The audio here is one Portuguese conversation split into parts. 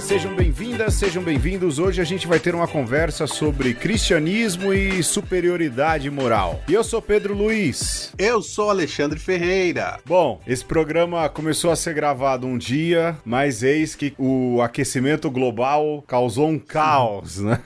sejam bem-vindas, sejam bem-vindos. Hoje a gente vai ter uma conversa sobre cristianismo e superioridade moral. E eu sou Pedro Luiz. Eu sou Alexandre Ferreira. Bom, esse programa começou a ser gravado um dia, mas eis que o aquecimento global causou um caos, né?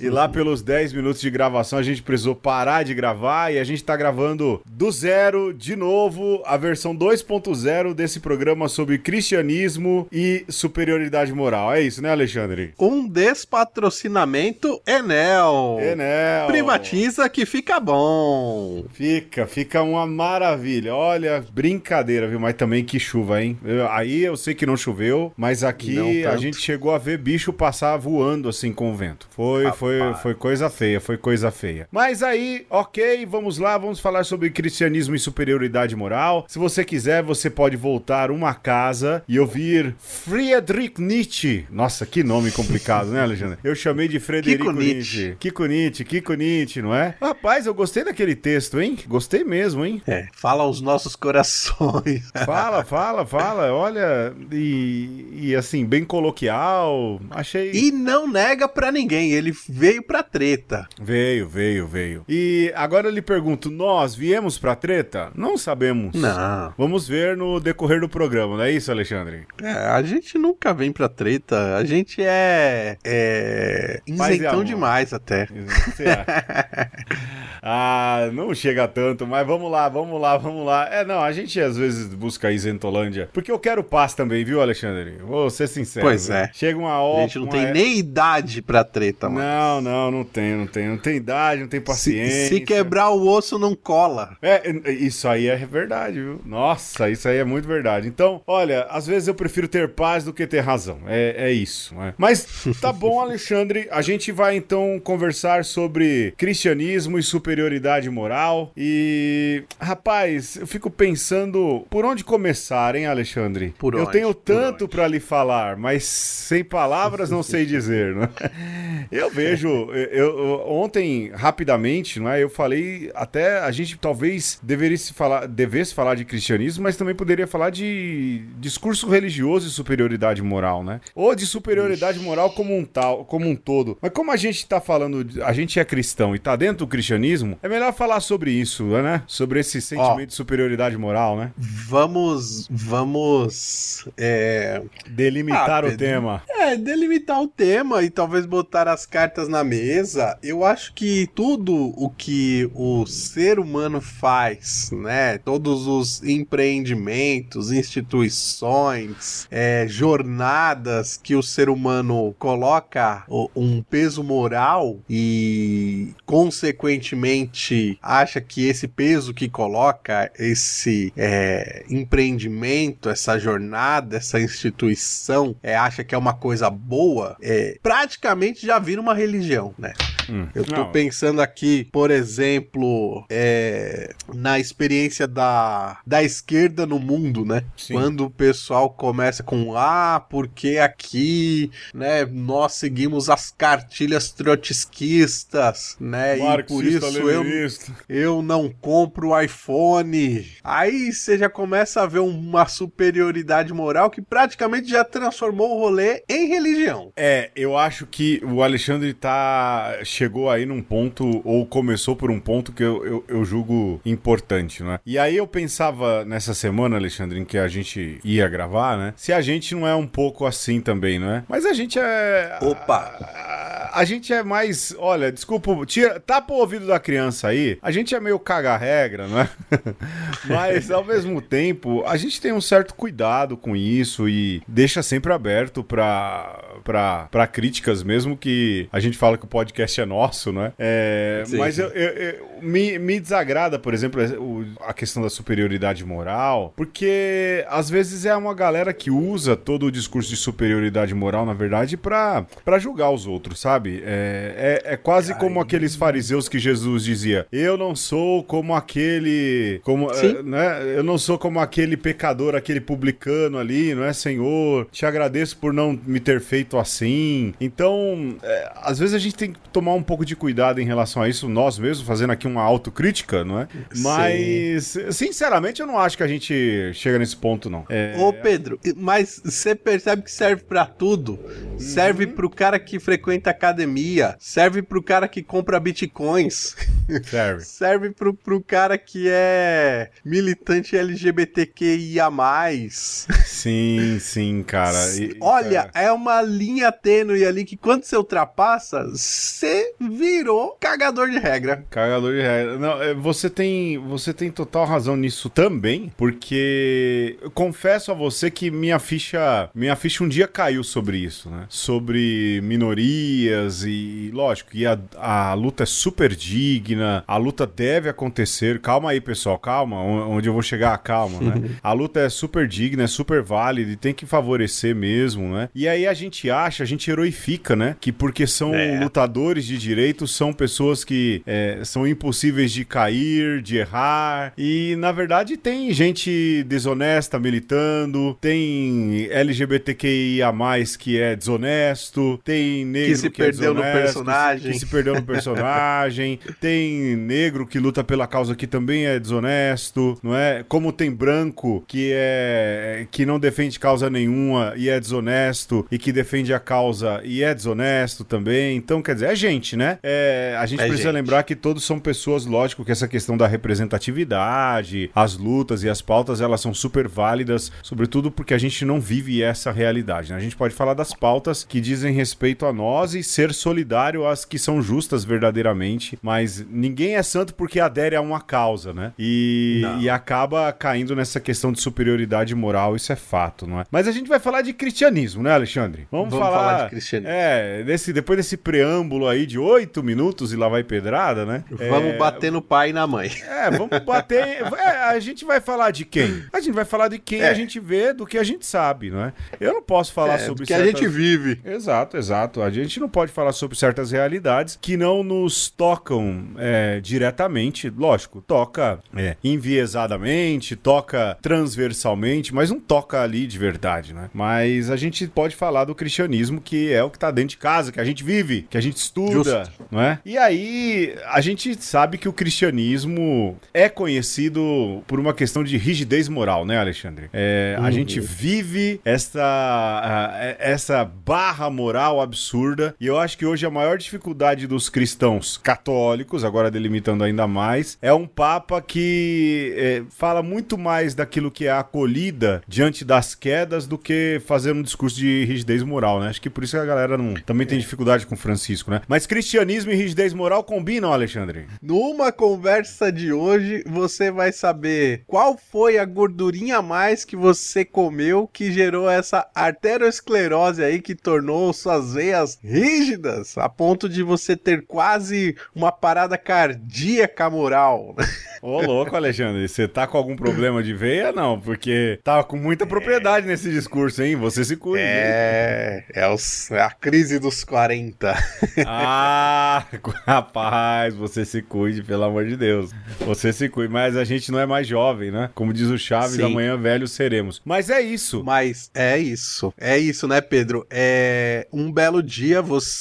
E lá pelos 10 minutos de gravação a gente precisou parar de gravar e a gente tá gravando do zero de novo a versão 2.0 desse programa sobre cristianismo e superioridade moral. É isso, né, Alexandre? Um despatrocinamento Enel. Enel. Privatiza que fica bom. Fica, fica uma maravilha. Olha, brincadeira, viu? Mas também que chuva, hein? Eu- aí eu sei que não choveu, mas aqui a gente chegou a ver bicho passar voando assim com o vento. Foi, foi, foi coisa feia, foi coisa feia. Mas aí, ok, vamos lá, vamos falar sobre cristianismo e superioridade moral. Se você quiser, você pode voltar uma casa e ouvir Friedrich Nietzsche. Nossa, que nome complicado, né, Alexandre? Eu chamei de Frederico Kiko Nietzsche. Nietzsche. Kiko Nietzsche, Kiko Nietzsche, não é? Rapaz, eu gostei daquele texto, hein? Gostei mesmo, hein? É, fala aos nossos corações. Fala, fala, fala. Olha, e, e assim, bem coloquial. Achei. E não nega pra ninguém, ele veio pra treta. Veio, veio, veio. E agora eu lhe pergunto: nós viemos pra treta? Não sabemos. Não. Vamos ver no decorrer do programa, não é isso, Alexandre? É, a gente nunca vem pra treta, a gente é. É. Isentão demais até. Acha? ah, não chega tanto, mas vamos lá, vamos lá, vamos lá. É, não, a gente às vezes busca a isentolândia. Porque eu quero paz também, viu, Alexandre? Vou ser sincero. Pois é. Chega uma A hora. gente não tem nem idade pra treta, mano. Não, não, não tem, não tem. Não tem idade, não tem Se, paciência. se quebrar o osso, não cola. É, isso aí é verdade, viu? Nossa, isso aí é muito verdade. Então, olha, às vezes eu prefiro ter paz do que ter razão. É, é isso. né? Mas tá bom, Alexandre. A gente vai então conversar sobre cristianismo e superioridade moral. E, rapaz, eu fico pensando por onde começar, hein, Alexandre? Por eu onde? tenho tanto pra lhe falar, mas sem palavras não sei dizer, né? Eu vejo, eu, ontem rapidamente, não é? Eu falei até a gente talvez deveria falar, devesse falar de cristianismo, mas também poderia falar de discurso religioso e superioridade moral, né? Ou de superioridade moral como um tal, como um todo. Mas como a gente tá falando, a gente é cristão e tá dentro do cristianismo, é melhor falar sobre isso, né? Sobre esse sentimento de superioridade moral, né? Vamos. Vamos. É. Delimitar Ah, o tema. É, delimitar o tema e talvez botar as cartas na mesa. Eu acho que tudo o que o ser humano faz, né? Todos os empreendimentos, instituições, é, jornadas que o ser humano coloca um peso moral e, consequentemente, acha que esse peso que coloca, esse é, empreendimento, essa jornada, essa instituição, é, acha que é uma coisa boa, é, praticamente já vira uma religião, né? Hum. Eu tô Não, pensando aqui, por exemplo, é, na experiência da, da esquerda no mundo, né? Sim. Quando o pessoal começa com ah, porque aqui, né, nós seguimos as cartilhas trotskistas, né? e por Marxista, isso eu, leninista. eu não compro o iPhone. Aí você já começa a ver uma superioridade moral que praticamente já transformou o rolê em religião. É, eu acho que o Alexandre tá. Chegou aí num ponto, ou começou por um ponto que eu, eu, eu julgo importante, né? E aí eu pensava nessa semana, Alexandre, em que a gente ia gravar, né? Se a gente não é um pouco assim também, não é? Mas a gente é. Opa! A, a gente é mais. Olha, desculpa, tira, tapa o ouvido da criança aí. A gente é meio caga-regra, não é? Mas ao mesmo tempo, a gente tem um certo cuidado com isso e deixa sempre aberto pra críticas, mesmo que a gente fala que o podcast é nosso, né? É, Sim. mas eu, eu- eu- me, me desagrada, por exemplo, o- a questão da superioridade moral, porque às vezes é uma galera que usa todo o discurso de superioridade moral, na verdade, pra julgar os outros, sabe? Sabe? É, é, é quase como aqueles fariseus que Jesus dizia: Eu não sou como aquele. Como, é, né? Eu não sou como aquele pecador, aquele publicano ali, não é, Senhor? Te agradeço por não me ter feito assim. Então, é, às vezes a gente tem que tomar um pouco de cuidado em relação a isso, nós mesmos, fazendo aqui uma autocrítica, não é? Mas, sinceramente, eu não acho que a gente chega nesse ponto, não. É... Ô, Pedro, mas você percebe que serve para tudo. Uhum. Serve pro cara que frequenta academia, serve pro cara que compra bitcoins. Serve. serve pro, pro cara que é militante LGBTQIA. Sim, sim, cara. E, Olha, é... é uma linha tênue ali que quando você ultrapassa, você virou cagador de regra. Cagador de regra. Não, é, você tem, você tem total razão nisso também, porque eu confesso a você que minha ficha, minha ficha um dia caiu sobre isso, né? Sobre minorias e, lógico, e a, a luta é super digna, a luta deve acontecer. Calma aí, pessoal, calma, onde eu vou chegar, calma, né? a luta é super digna, é super válida e tem que favorecer mesmo, né? E aí a gente acha, a gente heroifica, né? Que porque são é. lutadores de direitos, são pessoas que é, são impossíveis de cair, de errar. E na verdade tem gente desonesta militando, tem LGBTQIA que é desonesto, tem negro que que é perdeu no personagem, que se perdeu no personagem, tem negro que luta pela causa que também é desonesto, não é? Como tem branco que é que não defende causa nenhuma e é desonesto e que defende a causa e é desonesto também. Então, quer dizer, é gente, né? É, a gente é precisa gente. lembrar que todos são pessoas, lógico que essa questão da representatividade, as lutas e as pautas, elas são super válidas, sobretudo porque a gente não vive essa realidade, né? A gente pode falar das pautas que dizem respeito a nós e ser solidário às que são justas verdadeiramente, mas ninguém é santo porque adere a uma causa, né? E, e acaba caindo nessa questão de superioridade moral, isso é fato, não é? Mas a gente vai falar de cristianismo, né, Alexandre? Vamos, Vamos falar, falar, de cristianismo. É, desse, depois desse preâmbulo aí de oito minutos e lá vai pedrada, né? Vamos é, bater no pai e na mãe. É, vamos bater. é, a gente vai falar de quem? A gente vai falar de quem é. a gente vê, do que a gente sabe, não é? Eu não posso falar é, sobre que certas... a gente vive. Exato, exato. A gente não pode falar sobre certas realidades que não nos tocam é, diretamente. Lógico, toca é, enviesadamente, toca transversalmente, mas não toca ali de verdade, né? Mas a gente pode falar do cristianismo que é o que tá dentro de casa, que a gente vive, que a gente estuda, Justo. não é? E aí a gente sabe que o cristianismo é conhecido por uma questão de rigidez moral, né, Alexandre? É, uhum. A gente vive essa, essa barra moral absurda e eu acho que hoje a maior dificuldade dos cristãos católicos, agora delimitando ainda mais, é um papa que é, fala muito mais daquilo que é acolhida diante das quedas do que fazer um discurso de rigidez moral, né? Acho que por isso que a galera não, também tem dificuldade com Francisco, né? Mas cristianismo e rigidez moral combinam, Alexandre? Numa conversa de hoje, você vai saber qual foi a gordurinha a mais que você comeu que gerou essa arteriosclerose aí que tornou suas veias rígidas a ponto de você ter quase uma parada cardíaca moral. Ô, louco, Alexandre, você tá com algum problema de veia? Não, porque tá com muita propriedade é... nesse discurso, hein? Você se cuida. É, é, os, é a crise dos 40. Ah, rapaz, você se cuide, pelo amor de Deus. Você se cuide, mas a gente não é mais jovem, né? Como diz o Chaves, Sim. amanhã velhos seremos. Mas é isso. Mas é isso. É isso, né, Pedro? É um belo dia você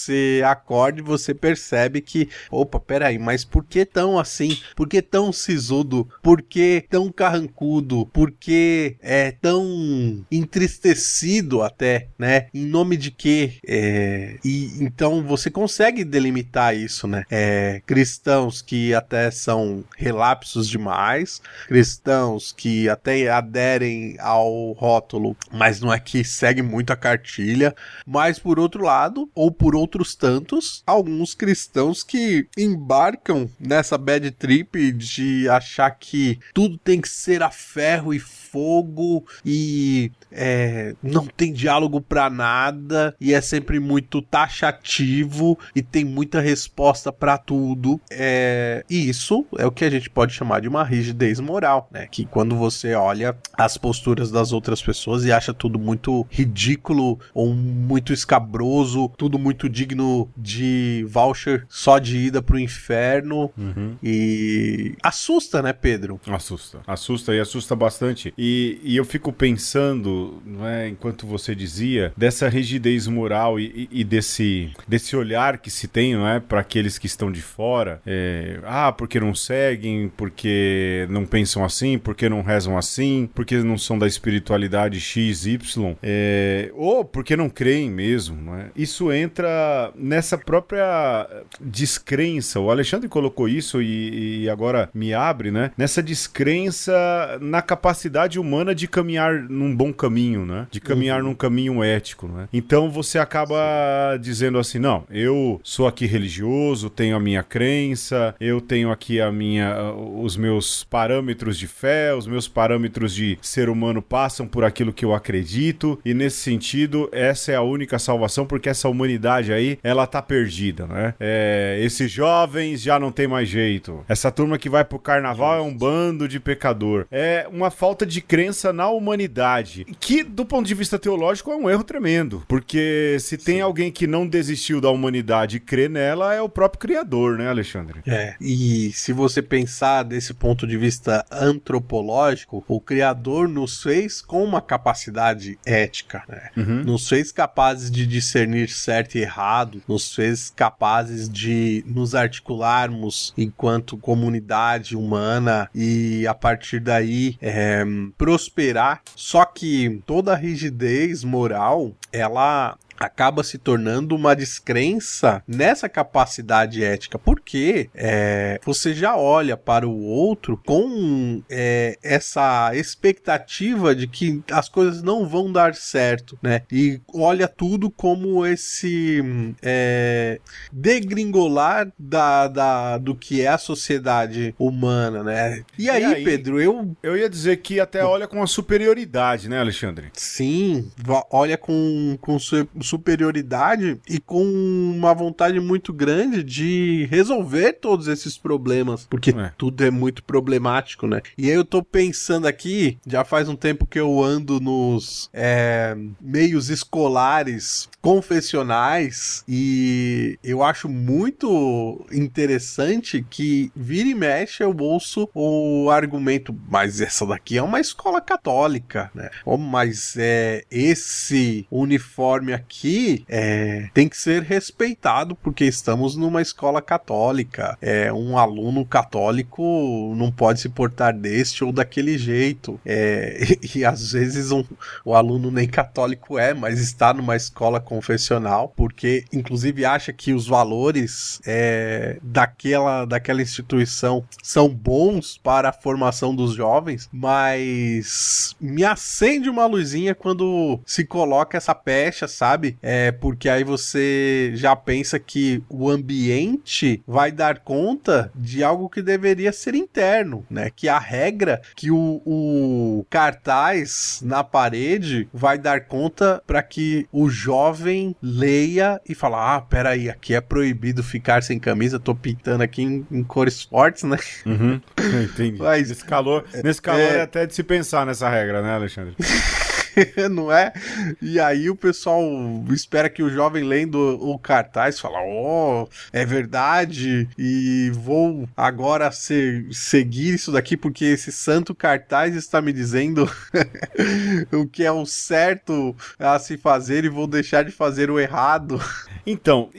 acorda e você percebe que, opa, peraí, mas por que tão assim? Por que tão sisudo? Por que tão carrancudo? Por que é tão entristecido até, né? Em nome de quê? É... E então você consegue delimitar isso, né? É, cristãos que até são relapsos demais, cristãos que até aderem ao rótulo, mas não é que segue muito a cartilha, mas por outro lado, ou por outros tantos, alguns cristãos que embarcam nessa bad trip de achar que tudo tem que ser a ferro e fogo e é, não tem diálogo para nada e é sempre muito taxativo e tem muita resposta para tudo. É, e isso é o que a gente pode chamar de uma rigidez moral, né? Que quando você olha as posturas das outras pessoas e acha tudo muito ridículo ou muito escabroso, tudo muito digno de voucher só de ida pro inferno uhum. e assusta, né, Pedro? Assusta, assusta e assusta bastante. E, e eu fico pensando, não é, enquanto você dizia, dessa rigidez moral e, e, desse, desse olhar que se tem, é, para aqueles que estão de fora. É, ah, porque não seguem, porque não pensam assim, porque não rezam assim, porque não são da espiritualidade X, Y, é, ou porque não creem mesmo, não é? Isso entra nessa própria descrença. O Alexandre colocou isso e, e agora me abre, né? Nessa descrença na capacidade humana de caminhar num bom caminho, né? De caminhar uhum. num caminho ético, né? Então você acaba dizendo assim, não, eu sou aqui religioso, tenho a minha crença, eu tenho aqui a minha, os meus parâmetros de fé, os meus parâmetros de ser humano passam por aquilo que eu acredito e nesse sentido essa é a única salvação porque essa humanidade aí ela tá perdida, né? É, esses jovens já não tem mais jeito. Essa turma que vai pro carnaval é um bando de pecador. É uma falta de crença crença na humanidade, que do ponto de vista teológico é um erro tremendo, porque se tem Sim. alguém que não desistiu da humanidade e crê nela é o próprio Criador, né, Alexandre? É, e se você pensar desse ponto de vista antropológico, o Criador nos fez com uma capacidade ética, né? Uhum. Nos fez capazes de discernir certo e errado, nos fez capazes de nos articularmos enquanto comunidade humana e a partir daí é, prosperar. Só que toda rigidez moral, ela acaba se tornando uma descrença nessa capacidade ética, porque é, você já olha para o outro com é, essa expectativa de que as coisas não vão dar certo, né? E olha tudo como esse é, degringolar da, da, do que é a sociedade humana, né? E aí, e aí, Pedro, eu. Eu ia dizer que até olha com a superioridade, né, Alexandre? Sim, olha com, com superioridade e com uma vontade muito grande de resolver todos esses problemas, porque é. tudo é muito problemático, né? E aí eu tô pensando aqui, já faz um tempo que eu ando nos é, meios escolares confessionais e eu acho muito interessante que vira e mexe eu ouço o argumento, mas essa daqui é uma escola católica, né? Oh, mas é esse uniforme aqui é, tem que ser respeitado porque estamos numa escola católica. É, um aluno católico não pode se portar deste ou daquele jeito. É, e, e, às vezes um, o aluno nem católico é, mas está numa escola confessional porque, inclusive, acha que os valores é, daquela, daquela instituição são bons para a formação dos jovens, mas me acende uma luzinha quando se coloca essa pecha, sabe? É porque aí você já pensa que o ambiente vai dar conta de algo que deveria ser interno, né? Que a regra que o, o cartaz na parede vai dar conta para que o jovem leia e fala: ah, peraí, aqui é proibido ficar sem camisa, tô pintando aqui em, em cores fortes, né? Uhum, entendi. Mas, nesse calor, nesse calor é... é até de se pensar nessa regra, né, Alexandre? não é? E aí o pessoal espera que o jovem lendo o cartaz fala: "Oh, é verdade e vou agora ser, seguir isso daqui porque esse santo cartaz está me dizendo o que é o certo a se fazer e vou deixar de fazer o errado". Então,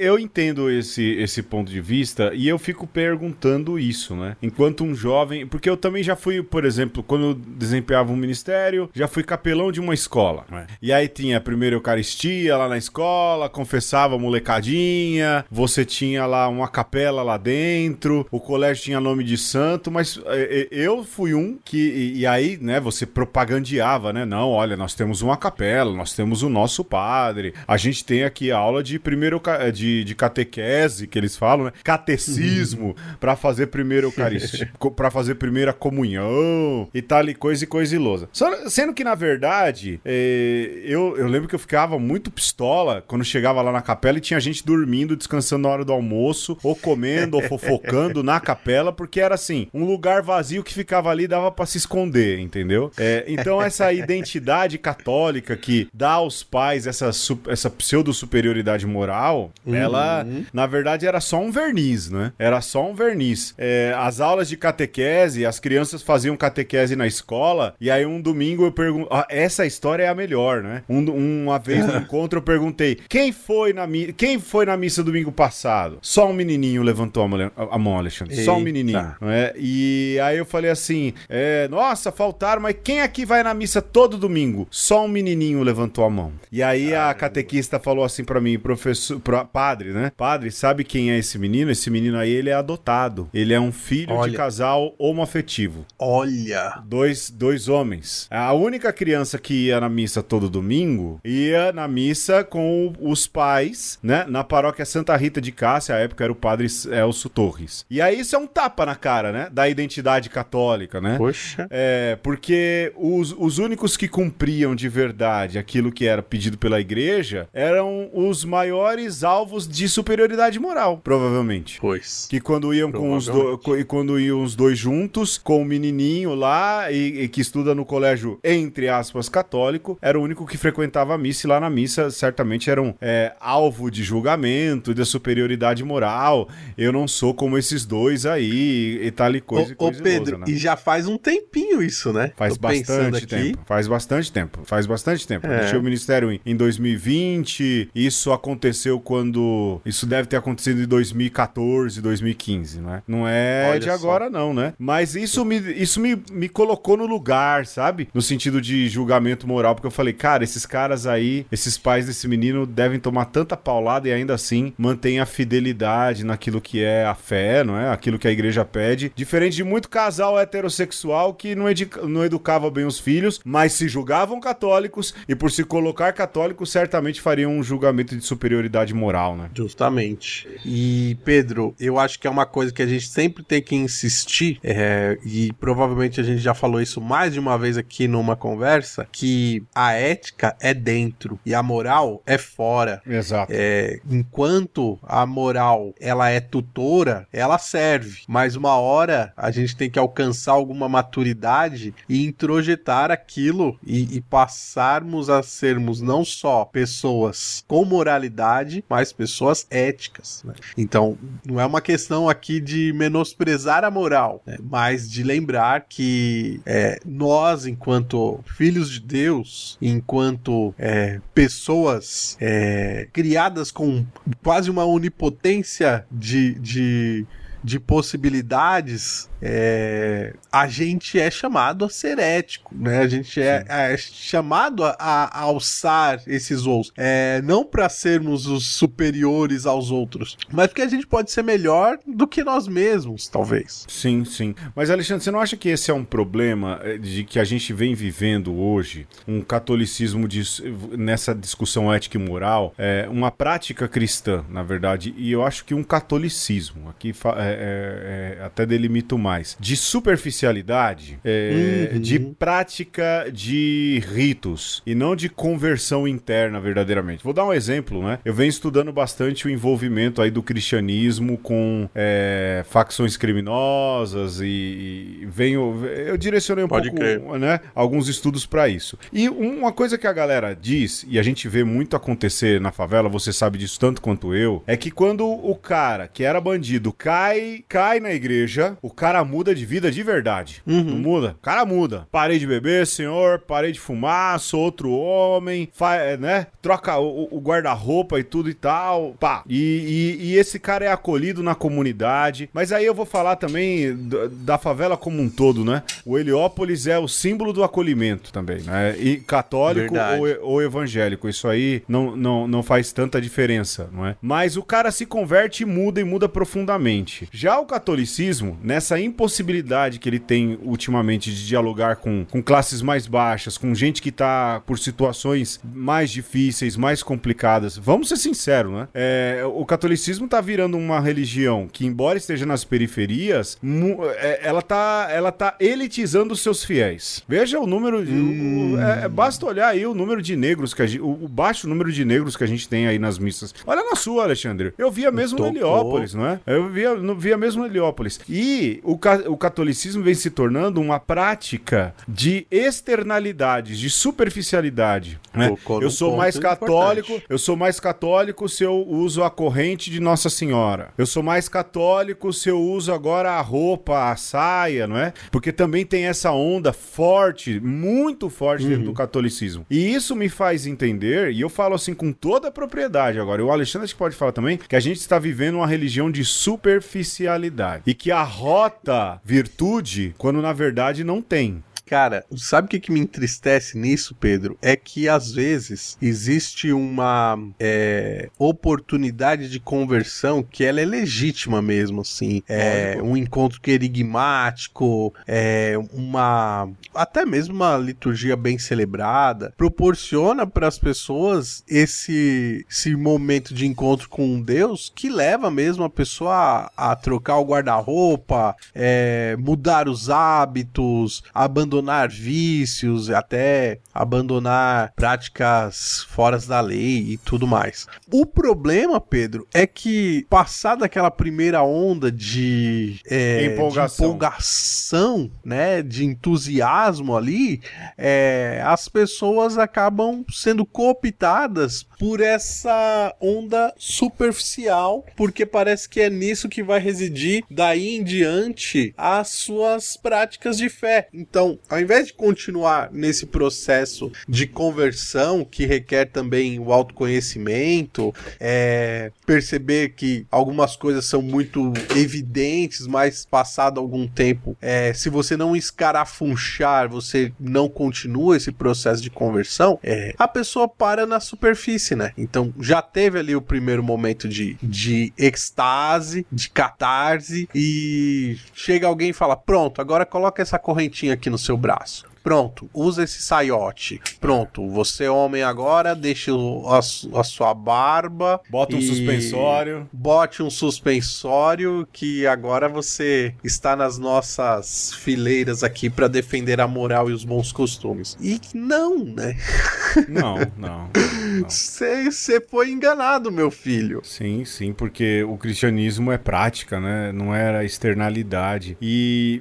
eu entendo esse, esse ponto de vista e eu fico perguntando isso, né? Enquanto um jovem, porque eu também já fui, por exemplo, quando eu desempenhava um ministério, já fui capitão capelão de uma escola. Né? E aí tinha a primeira Eucaristia lá na escola, confessava molecadinha, você tinha lá uma capela lá dentro, o colégio tinha nome de santo, mas é, é, eu fui um que. E, e aí, né, você propagandeava, né? Não, olha, nós temos uma capela, nós temos o nosso padre, a gente tem aqui a aula de primeiro de, de catequese, que eles falam, né? Catecismo, uhum. para fazer primeiro Eucaristia, para fazer primeira comunhão e tal e coisa e coisa e lousa. Só, sendo que, na verdade, é, eu, eu lembro que eu ficava muito pistola quando chegava lá na capela e tinha gente dormindo, descansando na hora do almoço, ou comendo, ou fofocando na capela, porque era assim, um lugar vazio que ficava ali dava para se esconder, entendeu? É, então essa identidade católica que dá aos pais essa, essa pseudo-superioridade moral, uhum. ela, na verdade, era só um verniz, né? Era só um verniz. É, as aulas de catequese, as crianças faziam catequese na escola, e aí um domingo eu pergunto. Essa história é a melhor, né? Um, uma vez no encontro eu perguntei: quem foi na, mi... quem foi na missa domingo passado? Só um menininho levantou a mão, Alexandre. Eita. Só um menininho. Não é? E aí eu falei assim: é, nossa, faltaram, mas quem aqui vai na missa todo domingo? Só um menininho levantou a mão. E aí a catequista falou assim para mim, professor, pro, padre, né? Padre, sabe quem é esse menino? Esse menino aí, ele é adotado. Ele é um filho Olha. de casal homoafetivo. Olha! Dois, dois homens. A única criança que ia na missa todo domingo ia na missa com os pais, né? Na paróquia Santa Rita de Cássia, à época era o padre Elcio Torres. E aí isso é um tapa na cara, né? Da identidade católica, né? Poxa. É, porque os, os únicos que cumpriam de verdade aquilo que era pedido pela igreja eram os maiores alvos de superioridade moral, provavelmente. Pois. Que quando iam com os dois, quando iam os dois juntos, com o menininho lá e, e, que estuda no colégio entre aspas católico, era o único que frequentava a missa e lá na missa certamente eram é, alvo de julgamento e da superioridade moral. Eu não sou como esses dois aí e tal e coisa. Ô, e coisa ô Pedro, né? e já faz um tempinho isso, né? Faz Tô bastante tempo. Faz bastante tempo. Faz bastante tempo. É. Deixei o ministério em, em 2020. Isso aconteceu quando. Isso deve ter acontecido em 2014, 2015, né? Não é Olha de agora, só. não, né? Mas isso, me, isso me, me colocou no lugar, sabe? No sentido de julgamento moral, porque eu falei, cara, esses caras aí, esses pais desse menino devem tomar tanta paulada e ainda assim mantém a fidelidade naquilo que é a fé, não é? Aquilo que a igreja pede. Diferente de muito casal heterossexual que não, não educava bem os filhos, mas se julgavam católicos e por se colocar católicos certamente fariam um julgamento de superioridade moral, né? Justamente. E, Pedro, eu acho que é uma coisa que a gente sempre tem que insistir, é, e provavelmente a gente já falou isso mais de uma vez aqui numa conversa, que a ética é dentro e a moral é fora. Exato. É, enquanto a moral ela é tutora, ela serve, mas uma hora a gente tem que alcançar alguma maturidade e introjetar aquilo e, e passarmos a sermos não só pessoas com moralidade, mas pessoas éticas. Né? Então, não é uma questão aqui de menosprezar a moral, né? mas de lembrar que é, nós, enquanto filhos de Deus, enquanto é, pessoas é, criadas com quase uma onipotência de, de de possibilidades, é, a gente é chamado a ser ético, né? A gente é, é chamado a, a, alçar esses voos. É, não para sermos os superiores aos outros, mas porque a gente pode ser melhor do que nós mesmos, talvez. Sim, sim. Mas, Alexandre, você não acha que esse é um problema é, de que a gente vem vivendo hoje? Um catolicismo de, nessa discussão ética e moral, é, uma prática cristã, na verdade, e eu acho que um catolicismo, aqui é, é, é, até delimito mais, de superficialidade, é, uhum. de prática de ritos e não de conversão interna verdadeiramente. Vou dar um exemplo, né? Eu venho estudando bastante o envolvimento aí do cristianismo com é, facções criminosas e, e, venho, eu direcionei um Pode pouco, crer. né, alguns estudos para isso. E uma coisa que a galera diz e a gente vê muito acontecer na favela, você sabe disso tanto quanto eu, é que quando o cara que era bandido cai cai, na igreja, o cara muda de vida de verdade. Uhum. Não muda? O cara muda. Parei de beber, senhor, parei de fumar, sou outro homem, faz, né? Troca o, o guarda-roupa e tudo e tal. Pá. E, e, e, esse cara é acolhido na comunidade. Mas aí eu vou falar também da favela como um todo, né? O Heliópolis é o símbolo do acolhimento também, né? E católico ou, ou, evangélico. Isso aí não, não, não faz tanta diferença, não é? Mas o cara se converte e muda e muda profundamente. Já o catolicismo, nessa impossibilidade que ele tem ultimamente de dialogar com, com classes mais baixas, com gente que tá por situações mais difíceis, mais complicadas. Vamos ser sinceros, né? É, o catolicismo tá virando uma religião que, embora esteja nas periferias, é, ela tá, ela tá elitizando os seus fiéis. Veja o número. Hum. O, é, basta olhar aí o número de negros que a gente, o, baixo número de negros que a gente tem aí nas missas. Olha na sua, Alexandre. Eu via mesmo no Heliópolis, não é? Eu via, via mesmo Heliópolis. E o, o catolicismo vem se tornando uma prática de externalidades, de superficialidade. Né? Eu sou mais católico, importante. eu sou mais católico se eu uso a corrente de Nossa Senhora. Eu sou mais católico se eu uso agora a roupa, a saia, não é? Porque também tem essa onda forte, muito forte uhum. dentro do catolicismo. E isso me faz entender, e eu falo assim com toda a propriedade agora, e o Alexandre que pode falar também, que a gente está vivendo uma religião de superficialidade. E que arrota virtude quando na verdade não tem. Cara, sabe o que, que me entristece nisso, Pedro? É que às vezes existe uma é, oportunidade de conversão que ela é legítima mesmo, assim. É um encontro querigmático, é uma até mesmo uma liturgia bem celebrada, proporciona para as pessoas esse, esse momento de encontro com Deus que leva mesmo a pessoa a, a trocar o guarda-roupa, é, mudar os hábitos, abandonar abandonar vícios, até abandonar práticas fora da lei e tudo mais. O problema, Pedro, é que passada aquela primeira onda de, é, empolgação. de empolgação, né, de entusiasmo ali, é, as pessoas acabam sendo cooptadas por essa onda superficial, porque parece que é nisso que vai residir daí em diante as suas práticas de fé. Então, ao invés de continuar nesse processo de conversão que requer também o autoconhecimento, é, perceber que algumas coisas são muito evidentes, mas passado algum tempo, é, se você não escarafunchar, você não continua esse processo de conversão, é, a pessoa para na superfície, né? Então já teve ali o primeiro momento de, de extase, de catarse, e chega alguém e fala: Pronto, agora coloca essa correntinha aqui no seu braço. Pronto, usa esse saiote. Pronto, você é homem agora, deixa a, a sua barba. Bota um suspensório. Bote um suspensório que agora você está nas nossas fileiras aqui para defender a moral e os bons costumes. E não, né? Não, não. Você foi enganado, meu filho. Sim, sim, porque o cristianismo é prática, né? Não era externalidade. E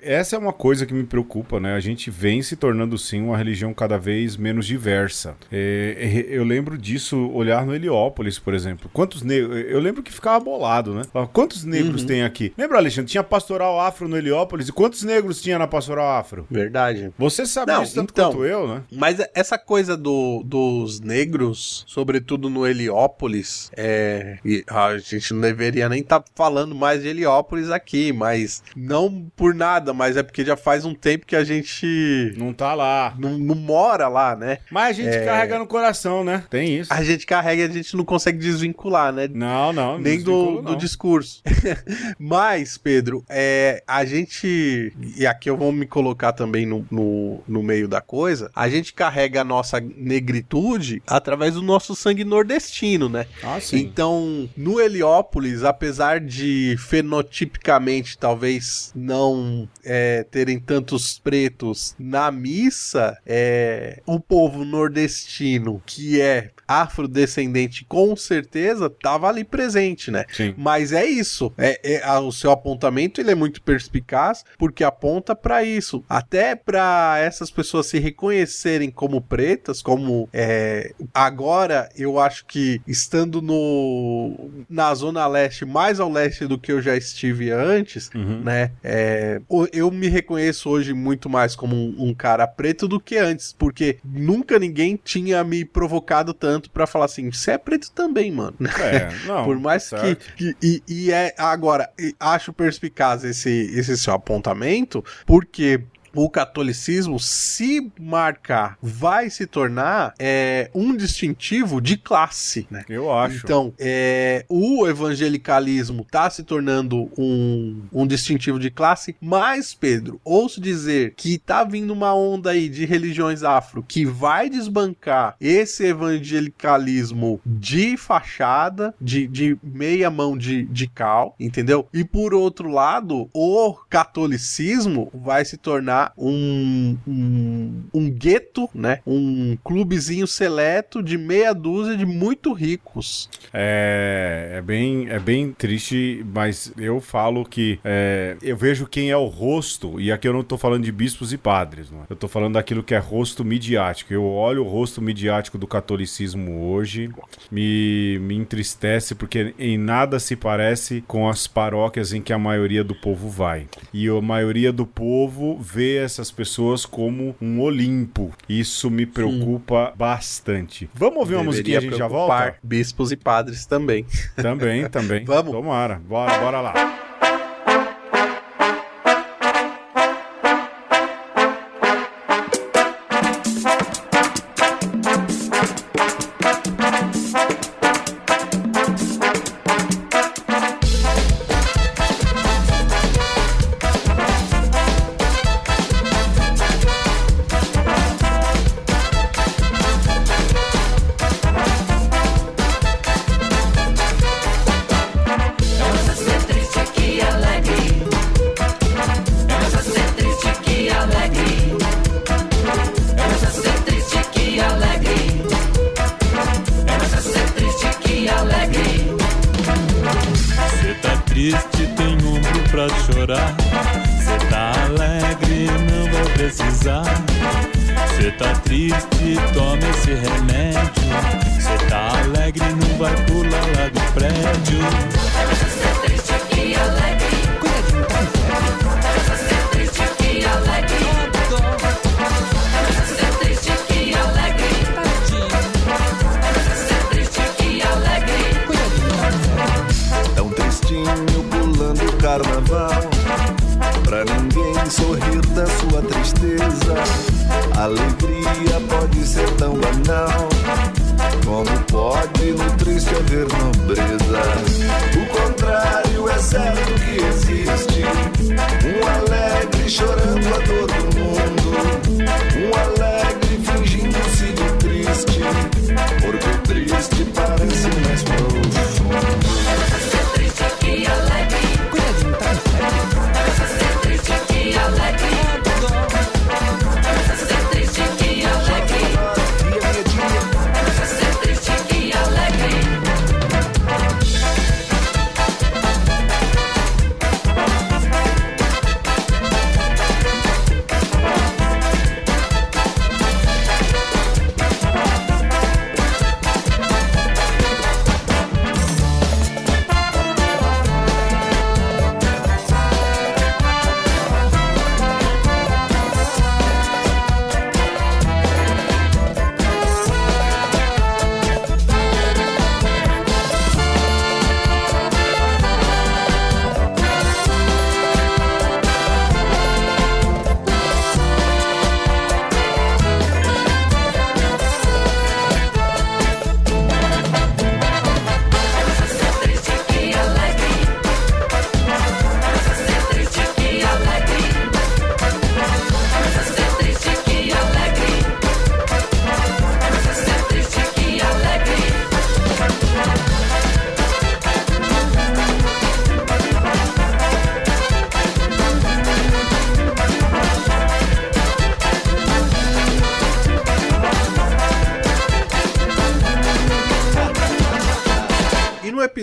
essa é uma coisa que me preocupa, né? A gente vem se tornando sim uma religião cada vez menos diversa. É, é eu lembro disso olhar no Heliópolis, por exemplo. Quantos negros. Eu lembro que ficava bolado, né? Quantos negros uhum. tem aqui? Lembra, Alexandre? Tinha pastoral afro no Heliópolis e quantos negros tinha na pastoral afro? Verdade. Você sabe Não, disso tanto então, quanto eu, né? Mas essa coisa do, dos negros, sobretudo no Heliópolis, é. a gente não deveria nem estar tá falando mais de Heliópolis aqui, mas não por nada, mas é porque já faz um tempo que a gente não tá lá. Não, não mora lá, né? Mas a gente é... carrega no coração, né? Tem isso. A gente carrega e a gente não consegue desvincular, né? Não, não. Nem do, não. do discurso. Mas, Pedro, é, a gente. E aqui eu vou me colocar também no, no, no meio da coisa. A gente carrega a nossa negritude através do nosso sangue nordestino, né? Ah, sim. Então, no Heliópolis, apesar de fenotipicamente talvez não é, terem tantos pretos na missa, é, o povo nordestino, que é afrodescendente, com certeza, tava ali presente, né? Sim. Mas é isso. É, é, o seu apontamento ele é muito perspicaz porque aponta pra isso. Até pra essas pessoas se reconhecerem como pretas, como é, agora eu acho que estando no na zona leste, mais ao leste do que eu já estive antes, Uhum. né? É, eu me reconheço hoje muito mais como um, um cara preto do que antes, porque nunca ninguém tinha me provocado tanto pra falar assim, você é preto também, mano. É, não. Por mais que, certo. que- e, e é agora acho perspicaz esse, esse seu apontamento, porque o catolicismo, se marcar, vai se tornar é, um distintivo de classe, né? Eu acho. Então, é, o evangelicalismo está se tornando um, um distintivo de classe, mas, Pedro, ouço dizer que tá vindo uma onda aí de religiões afro que vai desbancar esse evangelicalismo de fachada, de, de meia mão de, de cal, entendeu? E por outro lado, o catolicismo vai se tornar um, um, um gueto, né? Um clubezinho seleto de meia dúzia de muito ricos. É, é, bem, é bem triste, mas eu falo que é, eu vejo quem é o rosto, e aqui eu não tô falando de bispos e padres, não é? eu tô falando daquilo que é rosto midiático. Eu olho o rosto midiático do catolicismo hoje, me, me entristece, porque em nada se parece com as paróquias em que a maioria do povo vai. E a maioria do povo vê essas pessoas como um Olimpo. Isso me preocupa bastante. Vamos ouvir uma musiquinha e a gente já volta? Bispos e padres também. Também, também. Vamos. Tomara. Bora, bora lá.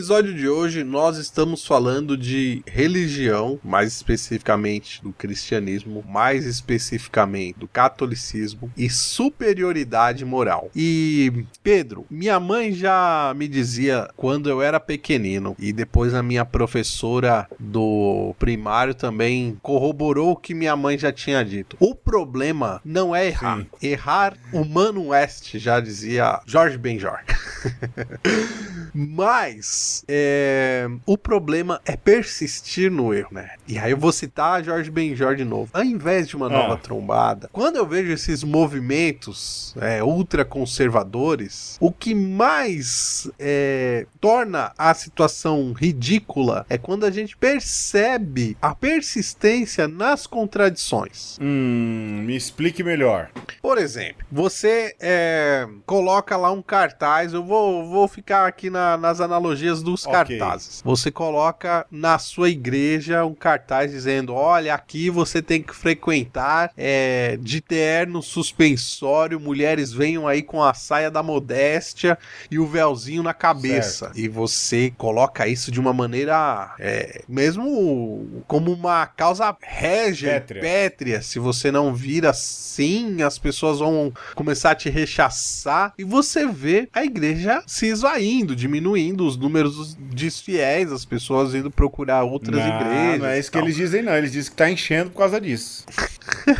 Episódio de hoje nós estamos falando de religião, mais especificamente do cristianismo, mais especificamente do catolicismo e superioridade moral. E Pedro, minha mãe já me dizia quando eu era pequenino e depois a minha professora do primário também corroborou o que minha mãe já tinha dito. O problema não é errar. Sim. Errar humano West, já dizia Jorge Benjor. Mas é, o problema é persistir no erro, né? E aí eu vou citar Jorge Benjor de novo. Ao invés de uma ah. nova trombada, quando eu vejo esses movimentos é, ultraconservadores, o que mais é, torna a situação ridícula é quando a gente percebe a persistência nas contradições. Hum, me explique melhor. Por exemplo, você é, coloca lá um cartaz, eu vou, vou ficar aqui na, nas analogias dos okay. cartazes. Você coloca na sua igreja um cartaz dizendo: olha, aqui você tem que frequentar é, de terno suspensório, mulheres venham aí com a saia da modéstia e o véuzinho na cabeça. Certo. E você coloca isso de uma maneira é, mesmo como uma causa régia, pétrea. pétrea. Se você não vir assim, as pessoas vão começar a te rechaçar. E você vê a igreja se esvaindo, diminuindo os números de fiéis, as pessoas indo procurar outras não, igrejas. Não é isso que eles dizem, não. Eles dizem que tá enchendo por causa disso.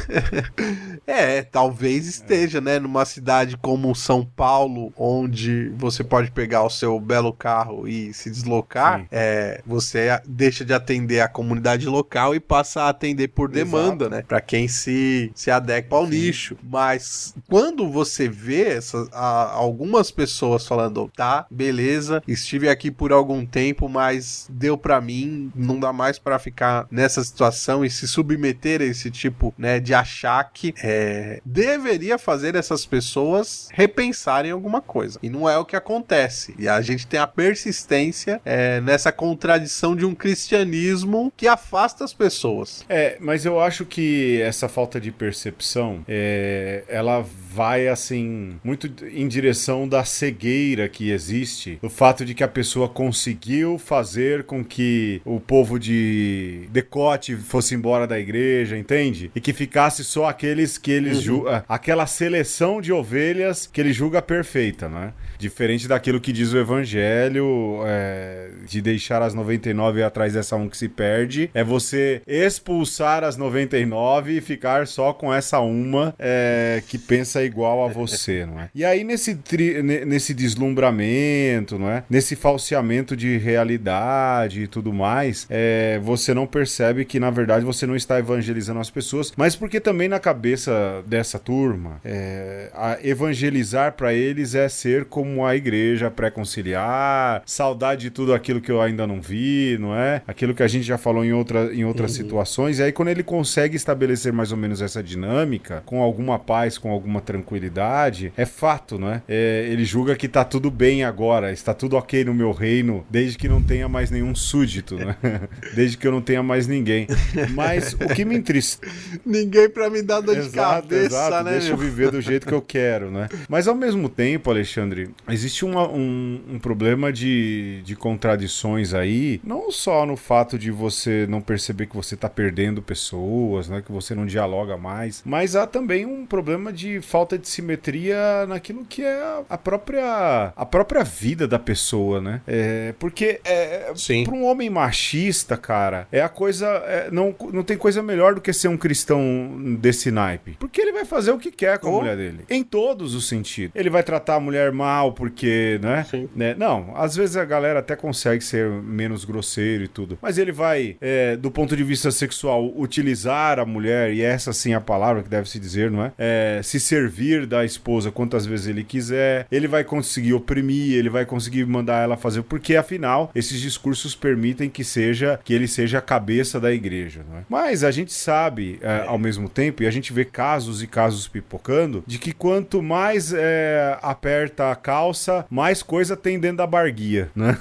é, talvez esteja, né? Numa cidade como São Paulo, onde você pode pegar o seu belo carro e se deslocar, é, você deixa de atender a comunidade local e passa a atender por demanda, Exato. né? Para quem se, se adequa ao Sim. nicho. Mas quando você vê essas, a, algumas pessoas falando, tá, beleza, estive aqui por algum tempo, mas deu para mim, não dá mais para ficar nessa situação e se submeter a esse tipo né, de achaque, é, deveria fazer essas pessoas repensarem alguma coisa. E não é o que acontece. E a gente tem a persistência é, nessa contradição de um cristianismo que afasta as pessoas. É, mas eu acho que essa falta de percepção, é, ela vai assim muito em direção da cegueira que existe, o fato de que a pessoa conseguiu fazer com que o povo de decote fosse embora da igreja, entende? E que ficasse só aqueles que eles uhum. aquela seleção de ovelhas que ele julga perfeita, né? Diferente daquilo que diz o evangelho, é, de deixar as 99 atrás dessa um que se perde, é você expulsar as 99 e ficar só com essa uma é, que pensa igual a você, não é? E aí nesse, tri, nesse deslumbramento, não é? Nesse falseamento de realidade e tudo mais, é, você não percebe que na verdade você não está evangelizando as pessoas, mas porque também na cabeça dessa turma, é, evangelizar para eles é ser como a igreja pré-conciliar, saudade de tudo aquilo que eu ainda não vi, não é? Aquilo que a gente já falou em, outra, em outras uhum. situações. E aí, quando ele consegue estabelecer mais ou menos essa dinâmica, com alguma paz, com alguma tranquilidade, é fato, não é? é ele julga que tá tudo bem agora, está tudo ok no meu reino, desde que não tenha mais nenhum súdito, né? desde que eu não tenha mais ninguém. Mas o que me entristece. ninguém para me dar dor exato, de cabeça, exato. né? Deixa eu viver do jeito que eu quero, né? Mas ao mesmo tempo, Alexandre, existe uma, um, um, problema de, de contradições aí, não só no fato de você não perceber que você está perdendo pessoas, né, que você não dialoga mais, mas há também um problema de falta de simetria naquilo que é a própria, a própria vida da pessoa, né? É, porque é, para um homem machista, cara, é a coisa. É, não, não tem coisa melhor do que ser um cristão desse naipe. Porque ele vai fazer o que quer com oh. a mulher dele. Em todos os sentidos. Ele vai tratar a mulher mal porque, né? né? Não, às vezes a galera até consegue ser menos grosseiro e tudo. Mas ele vai, é, do ponto de vista sexual, utilizar a mulher, e essa sim é a palavra que deve se dizer, não é? é? Se servir da esposa quantas vezes ele quiser. Ele vai conseguir oprimir, ele vai conseguir mandar ela fazer, porque afinal, esses discursos permitem que seja que ele seja a cabeça da igreja, não é? Mas a gente sabe, é, ao mesmo tempo, e a gente vê casos e casos pipocando, de que quanto mais é, aperta a calça, mais coisa tem dentro da barguia, né?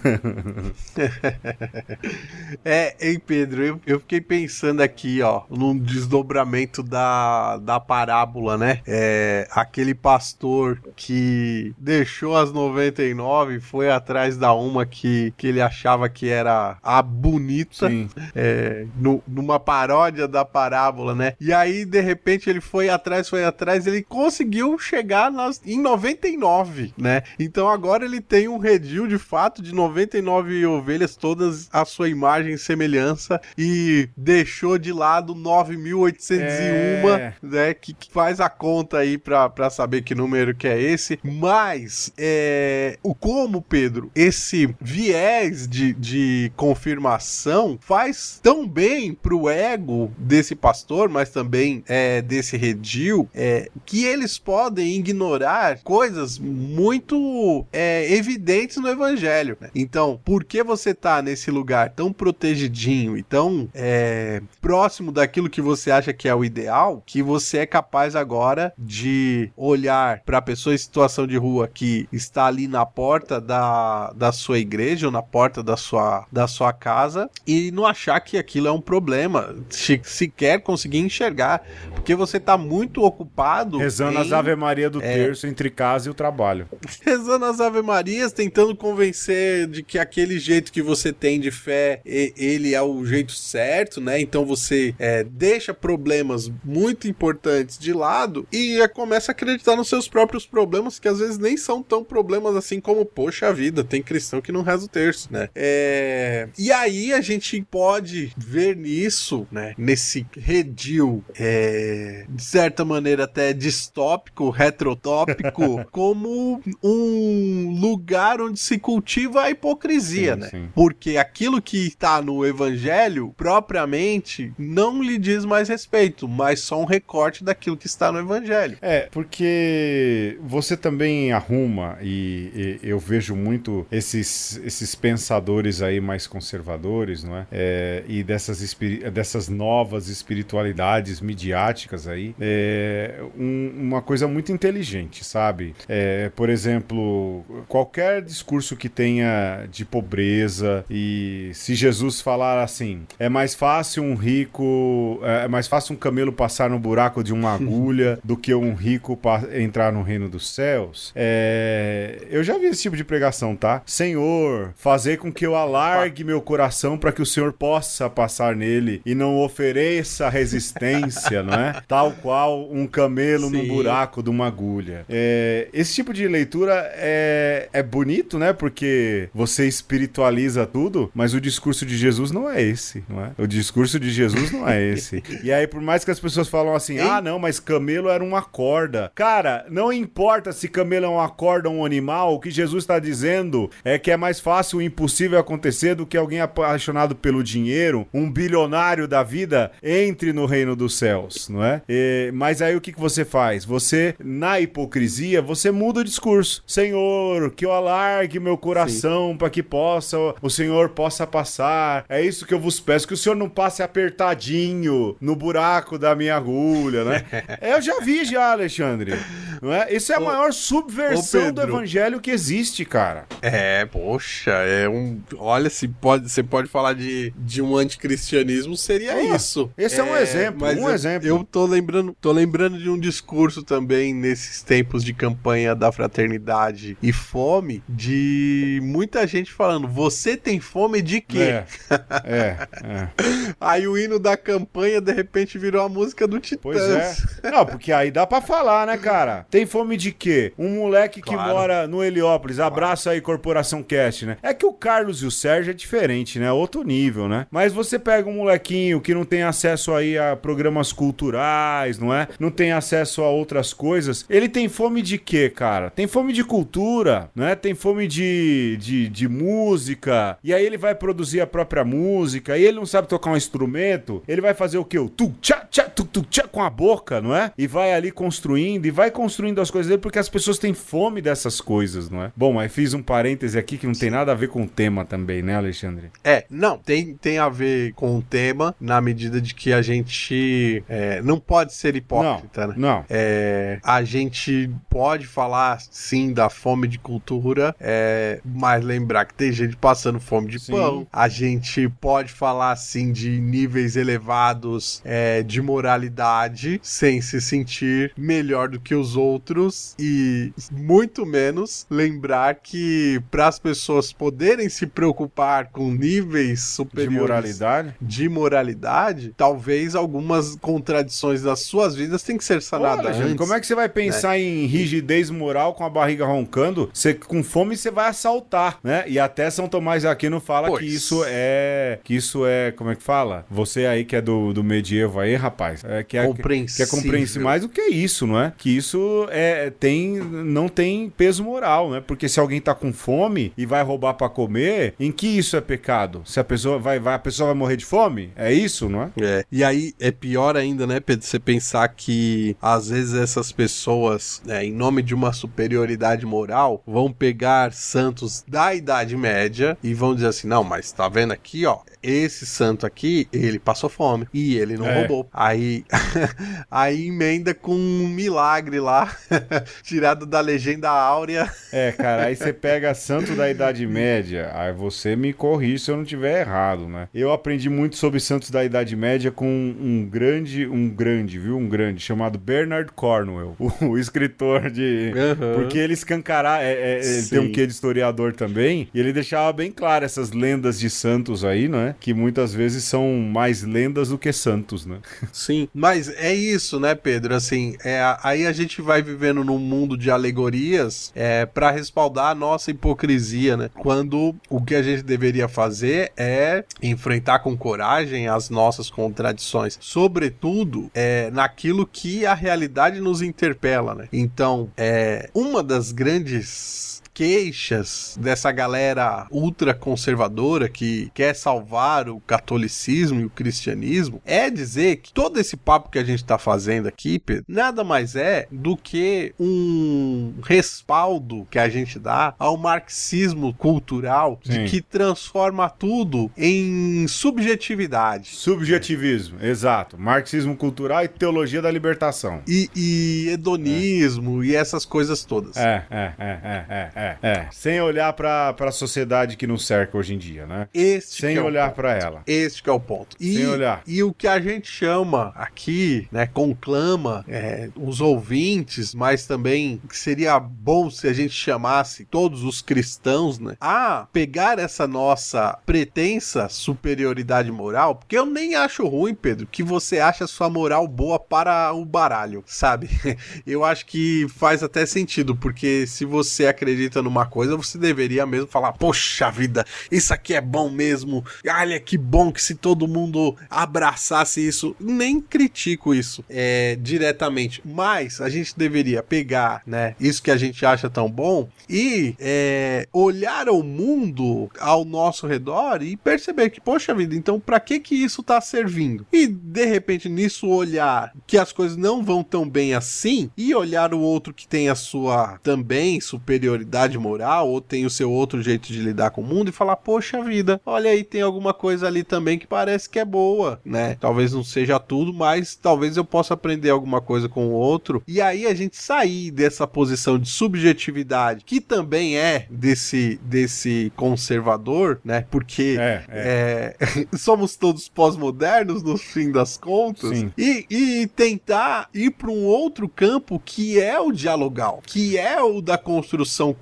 é, ei Pedro, eu, eu fiquei pensando aqui, ó, num desdobramento da, da parábola, né? É, aquele pastor que deixou as 99 e foi atrás da uma que, que ele achava que era a bonita, é, no, numa paródia da parábola, né? E aí, de repente, ele foi atrás, foi atrás, ele conseguiu chegar nas, em 99, né? Então agora ele tem um redil de fato de 99 ovelhas, todas a sua imagem e semelhança, e deixou de lado 9.801, é... né? Que, que, faz a conta aí pra saber que número que é esse. Mas, é, o como, Pedro, esse viés de, de confirmação faz tão bem pro ego desse pastor, mas também é, desse redil, é, que eles podem ignorar coisas muito é, evidentes no evangelho. Né? Então, por que você tá nesse lugar tão protegidinho e tão é, próximo daquilo que você acha que é o ideal, que você é capaz agora de olhar para a pessoa em situação de rua que está ali na porta da, da sua igreja ou na porta da sua, da sua casa e não achar que aquilo é um problema, se, sequer conseguir enxergar, porque você está muito ocupado rezando em, as Ave Maria do é, terço entre casa e o trabalho. Rezando as Ave Marias, tentando convencer de que aquele jeito que você tem de fé, ele é o jeito certo, né? Então você é, deixa problemas muito importantes de lado e é, começa a acreditar nos seus próprios problemas, que às vezes nem são tão problemas assim como, poxa vida, tem cristão que não reza o terço, né? É... E aí a gente pode ver nisso, né? Nesse redil, é... de certa maneira até distópico, retrotópico, como um lugar onde se cultiva a hipocrisia, sim, né? Sim. Porque aquilo que está no evangelho, propriamente, não lhe diz mais respeito, mas só um recorte daquilo que está no evangelho. É, porque você também arruma, e, e eu vejo muito esses, esses pensadores aí mais conservadores, não é? é e dessas, dessas novas espiritualidades midiáticas aí, é um, uma coisa muito inteligente, sabe? É, por exemplo, qualquer discurso que tenha de pobreza e se Jesus falar assim, é mais fácil um rico, é, é mais fácil um camelo passar no buraco de uma agulha do que um rico entrar no reino dos céus. É, eu já vi esse tipo de pregação, tá? Senhor, fazer com que eu alargue meu coração para que o Senhor possa passar nele e não ofereça resistência, não é? Tal qual um camelo Sim. no buraco de uma agulha. É, esse tipo de leitura é, é bonito, né? Porque você espiritualiza tudo, mas o discurso de Jesus não é esse, não é? O discurso de Jesus não é esse. e aí, por mais que as pessoas falam assim, ah, não, mas camelo era uma Cara, não importa se camelo é uma corda ou um animal, o que Jesus está dizendo é que é mais fácil o impossível acontecer do que alguém apaixonado pelo dinheiro, um bilionário da vida, entre no reino dos céus, não é? E, mas aí o que, que você faz? Você, na hipocrisia, você muda o discurso. Senhor, que eu alargue meu coração para que possa, o Senhor possa passar. É isso que eu vos peço, que o Senhor não passe apertadinho no buraco da minha agulha, né? eu já vi já, Alexandre. Não é? Isso é a ô, maior subversão do evangelho que existe, cara. É, poxa, é um. Olha, se pode, você pode falar de, de um anticristianismo, seria isso. Esse é, é um exemplo, um eu, exemplo. Eu tô lembrando, tô lembrando de um discurso também nesses tempos de campanha da fraternidade e fome, de muita gente falando: você tem fome de quê? É, é, é. Aí o hino da campanha, de repente, virou a música do Titãs. Pois é. Não, porque aí dá pra falar, né, cara? Tem fome de quê? Um moleque que claro. mora no Heliópolis, abraça aí Corporação Cast, né? É que o Carlos e o Sérgio é diferente, né? Outro nível, né? Mas você pega um molequinho que não tem acesso aí a programas culturais, não é? Não tem acesso a outras coisas. Ele tem fome de quê, cara? Tem fome de cultura, né? Tem fome de, de, de música. E aí ele vai produzir a própria música. E ele não sabe tocar um instrumento. Ele vai fazer o quê? O tu tchá tchá tu tu tchá com a boca, não é? E vai ali construindo e vai construindo as coisas dele porque as pessoas têm fome dessas coisas, não é? Bom, mas fiz um parêntese aqui que não tem nada a ver com o tema também, né, Alexandre? É, não, tem, tem a ver com o tema na medida de que a gente é, não pode ser hipócrita, não, né? Não. É, a gente pode falar sim da fome de cultura, é, mas lembrar que tem gente passando fome de Sim. pão. A gente pode falar sim de níveis elevados é, de moralidade sem se sentir melhor do que os outros e muito menos lembrar que para as pessoas poderem se preocupar com níveis De superiores moralidade. de moralidade, talvez algumas contradições das suas vidas tenham que ser sanadas Alexandre, antes. como é que você vai pensar em rigidez moral com a barriga roncando? Você com fome você vai assaltar, né? E até São Tomás de Aquino fala Pois. que isso é que isso é, como é que fala? Você aí que é do, do medievo aí, rapaz, é que é Compreensível. que é compreensível mais do que isso, não é? Que isso é tem não tem peso moral, né? Porque se alguém tá com fome e vai roubar pra comer, em que isso é pecado? Se a pessoa vai, vai a pessoa vai morrer de fome? É isso, não é? É. E aí é pior ainda, né, Pedro? Você pensar que às vezes essas pessoas, né, em nome de uma superioridade moral, vão pegar santos da Idade Média e vão dizer assim: não, mas tá vendo aqui, ó, esse santo aqui, ele passou fome e ele não É. roubou. Aí, aí emenda com um milagre lá, tirado da legenda áurea. É, cara, aí você pega santo da Idade Média, aí você me corrige se eu não tiver errado, né? Eu aprendi muito sobre santos da Idade Média com um grande, um grande, viu? Um grande, chamado Bernard Cornwell, o, escritor de... Aham. Porque ele escancarar, é, é, ele tem um quê de historiador também, e ele deixava bem claro essas lendas de santos aí, né? Que muitas vezes são mais lendas do que santos, né? Sim, mas é isso, né, Pedro? Assim, é, aí a gente vai vivendo num mundo de alegorias é, para respaldar a nossa hipocrisia, né? Quando o que a gente deveria fazer é enfrentar com coragem as nossas contradições, sobretudo é, naquilo que a realidade nos interpela, né? Então, é, uma das grandes queixas dessa galera ultra conservadora que quer salvar o catolicismo e o cristianismo é dizer que todo esse papo que a gente tá fazendo aqui, Pedro, nada mais é do que um respaldo que a gente dá ao marxismo cultural Sim. de que transforma tudo em subjetividade. Subjetivismo, exato. Marxismo cultural e teologia da libertação. E, e hedonismo e essas coisas todas. É, é, é, é, é, é, é. Sem olhar pra, pra sociedade que nos cerca hoje em dia, né? Este Sem é olhar pra ela. Este que é o ponto. E, Sem olhar. E o que a gente chama aqui, né, conclama é, os ouvintes, mas também que seria bom se a gente chamasse todos os cristãos, né, a pegar essa nossa pretensa superioridade moral, porque eu nem acho ruim, Pedro, que você acha sua moral boa para o baralho, sabe? Eu acho que faz até sentido, porque se você acredita numa coisa, você deveria mesmo falar: Poxa vida, isso aqui é bom mesmo. Olha que bom que se todo mundo abraçasse isso. Nem critico isso é, diretamente, mas a gente deveria pegar, né, isso que a gente acha tão bom e é, olhar o mundo ao nosso redor e perceber que, poxa vida, então pra que que isso tá servindo? E de repente nisso olhar que as coisas não vão tão bem assim e olhar o outro que tem a sua também superioridade moral ou tem o seu outro jeito de lidar com o mundo e falar, poxa vida, olha aí, tem alguma coisa ali também que parece que é boa, né? Talvez não seja tudo, mas talvez eu possa aprender alguma coisa com o outro. E aí a gente sair dessa posição de subjetividade, que também é desse, desse conservador, né? Porque É, é. é, somos todos pós-modernos no fim das contas e, e tentar ir para um outro campo que é o dialogal, que é o da construção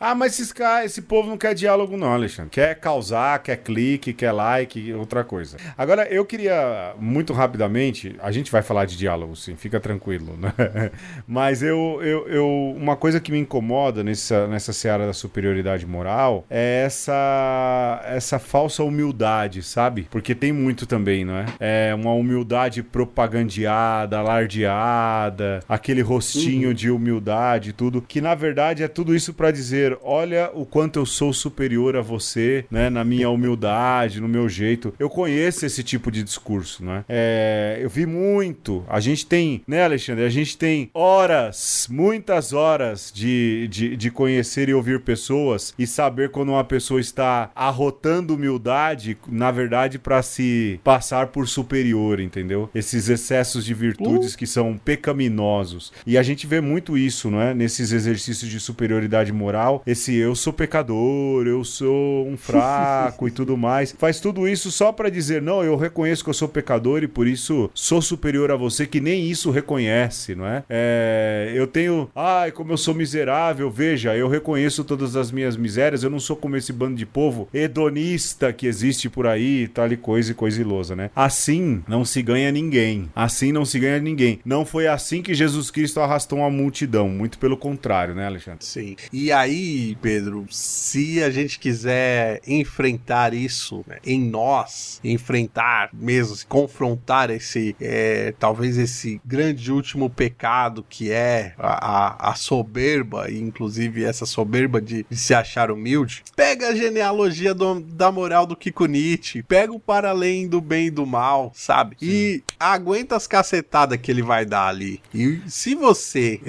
Ah, mas esses esse povo não quer diálogo, não, Alexandre. Quer causar, quer clique, quer like, outra coisa. Agora, eu queria, muito rapidamente, a gente vai falar de diálogo, sim, fica tranquilo, né? Mas eu, eu, eu uma coisa que me incomoda nessa, nessa seara da superioridade moral é essa, essa falsa humildade, sabe? Porque tem muito também, não é? É uma humildade propagandeada, alardeada, aquele rostinho de humildade e tudo, que na verdade é tudo isso pra dizer: olha o quanto eu sou superior a você, né? Na minha humildade, no meu jeito. Eu conheço esse tipo de discurso, né? É, eu vi muito. A gente tem, né, Alexandre? A gente tem horas, muitas horas de, de, de conhecer e ouvir pessoas e saber quando uma pessoa está arrotando humildade, na verdade, para se passar por superior, entendeu? Esses excessos de virtudes que são pecaminosos. E a gente vê muito isso, não é? Nesses exercícios de superioridade moral, esse eu sou pecador, eu sou um fraco e tudo mais. Faz tudo isso só para dizer, não, eu reconheço que eu sou pecador e por isso sou superior a você, que nem isso reconhece, não é? é eu tenho, ai, como eu sou miserável, veja, eu reconheço todas as minhas misérias, eu não sou como esse bando de povo hedonista que existe por aí, tal e coisa e coisa ilosa, né? Assim não se ganha ninguém. Assim não se ganha ninguém. Não foi assim que Jesus Cristo arrastou uma multidão, muito pelo contrário, né, Alexandre? Sim. E aí, Pedro, se a gente quiser enfrentar isso né, em nós, enfrentar mesmo, confrontar esse, é, talvez esse grande último pecado que é a, a, a soberba, e inclusive essa soberba de, de, se achar humilde, pega a genealogia do, da moral do Kiko Nietzsche, pega o para além do bem e do mal, sabe? Sim. E aguenta as cacetadas que ele vai dar ali. E se você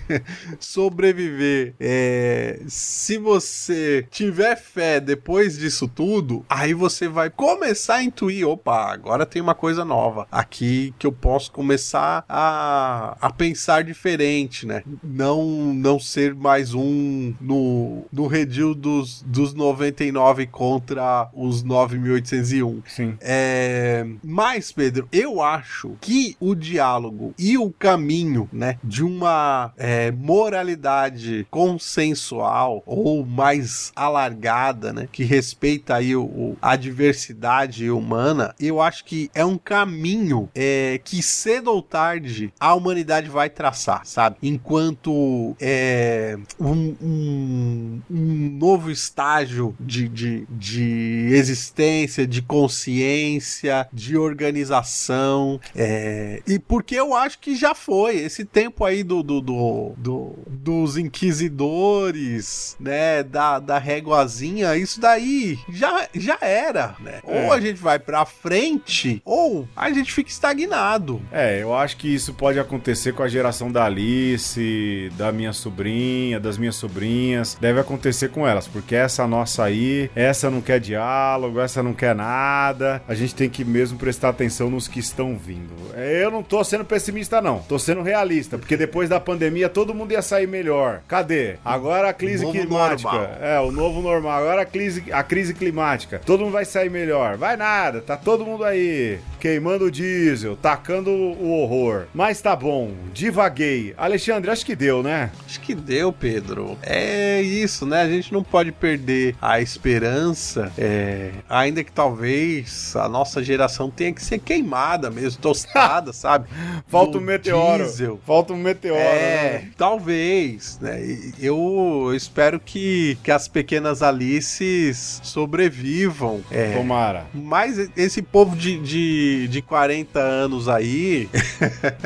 sobreviver, é, se você tiver fé depois disso tudo, aí você vai começar a intuir: opa, agora tem uma coisa nova aqui que eu posso começar a, a pensar diferente, né? Não, não ser mais um no, no redil dos, dos 99 contra os 9801. Sim. É, mas, Pedro, eu acho que o diálogo e o caminho, né, de uma é, moralidade consensual ou mais alargada, né, que respeita aí o, o, a diversidade humana, eu acho que é um caminho é, que cedo ou tarde a humanidade vai traçar, sabe? Enquanto é, um, um, um novo estágio de, de, de existência, de consciência, de organização, é, e porque eu acho que já foi esse tempo aí do, do, do, do dos inquisidores, né, da, da réguazinha, isso daí já, já era, né? É. Ou a gente vai pra frente, ou a gente fica estagnado. É, eu acho que isso pode acontecer com a geração da Alice, da minha sobrinha, das minhas sobrinhas, deve acontecer com elas, porque essa nossa aí, essa não quer diálogo, essa não quer nada, a gente tem que mesmo prestar atenção nos que estão vindo. Eu não tô sendo pessimista, não, tô sendo realista, porque depois da pandemia todo mundo ia sair melhor. Cadê? Agora a crise climática. Normal. É, o novo normal. Agora a crise, a crise climática. Todo mundo vai sair melhor. Vai nada, tá todo mundo aí queimando o diesel, tacando o horror. Mas tá bom, divaguei. Alexandre, acho que deu, né? Acho que deu, Pedro. É isso, né? A gente não pode perder a esperança, é... ainda que talvez a nossa geração tenha que ser queimada mesmo, tostada, sabe? Falta um meteoro. Diesel. Falta um meteoro. É, né? talvez, né? Eu espero que, que as pequenas Alices sobrevivam. É, Tomara. Mas esse povo de, de de, 40 anos aí,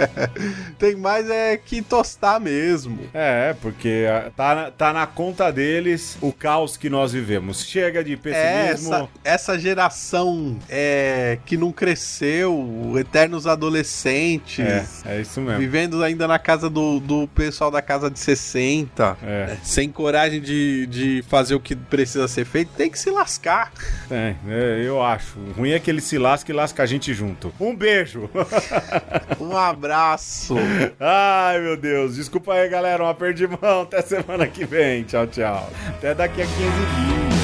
tem mais é que tostar mesmo. É, porque tá, tá na conta deles o caos que nós vivemos. Chega de pessimismo. É, essa, essa geração é, que não cresceu, eternos adolescentes. É, é isso mesmo. Vivendo ainda na casa do, do pessoal da casa de 60. É. Sem coragem de, de fazer o que precisa ser feito, tem que se lascar. É, é eu acho. O ruim é que ele se lasca e lasca a gente junto. Um beijo. um abraço. Ai, meu Deus. Desculpa aí, galera. Uma perdi mão. Até semana que vem. Tchau, tchau. Até daqui a 15 dias.